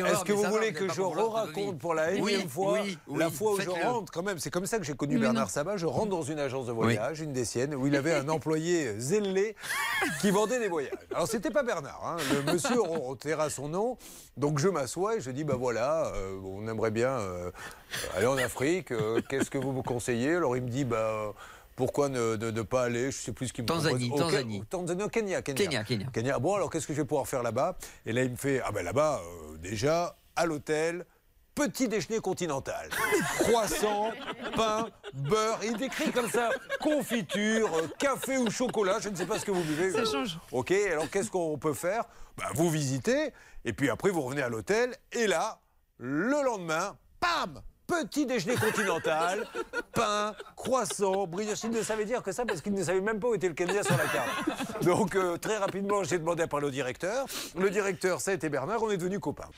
Est-ce que vous voulez que je re-raconte pour la énième fois la fois où je rentre quand même C'est comme ça que j'ai connu Bernard Sabat. Je rentre dans une agence de voyage, une des siennes, où il avait un employé zélé qui vendait des voyages. Alors c'était pas Bernard, hein. le monsieur à son nom. Donc je m'assois et je dis bah voilà, euh, on aimerait bien euh, aller en Afrique. Euh, qu'est-ce que vous me conseillez? Alors il me dit bah pourquoi ne, ne, pas aller Je sais plus ce qu'il me Tanzanie, propose. Tanzanie. Tanzanie, Kenya, Kenya. Kenya, Kenya. Bon, alors qu'est-ce que je vais pouvoir faire là-bas? Et là, il me fait Ah ben là-bas, déjà, à l'hôtel, petit déjeuner continental. Croissant, pain, beurre. Il décrit comme ça confiture, café ou chocolat. Je ne sais pas ce que vous buvez. Ça change. Ok, alors qu'est-ce qu'on peut faire? Bah, Vous visitez, et puis après, vous revenez à l'hôtel. Et là, le lendemain, pam Petit déjeuner continental, pain, croissant, brioche. Il ne savait dire que ça parce qu'il ne savait même pas où était le Kenya sur la carte. Donc euh, très rapidement, j'ai demandé à parler au directeur. Le directeur, ça a été Bernard, on est devenus copains.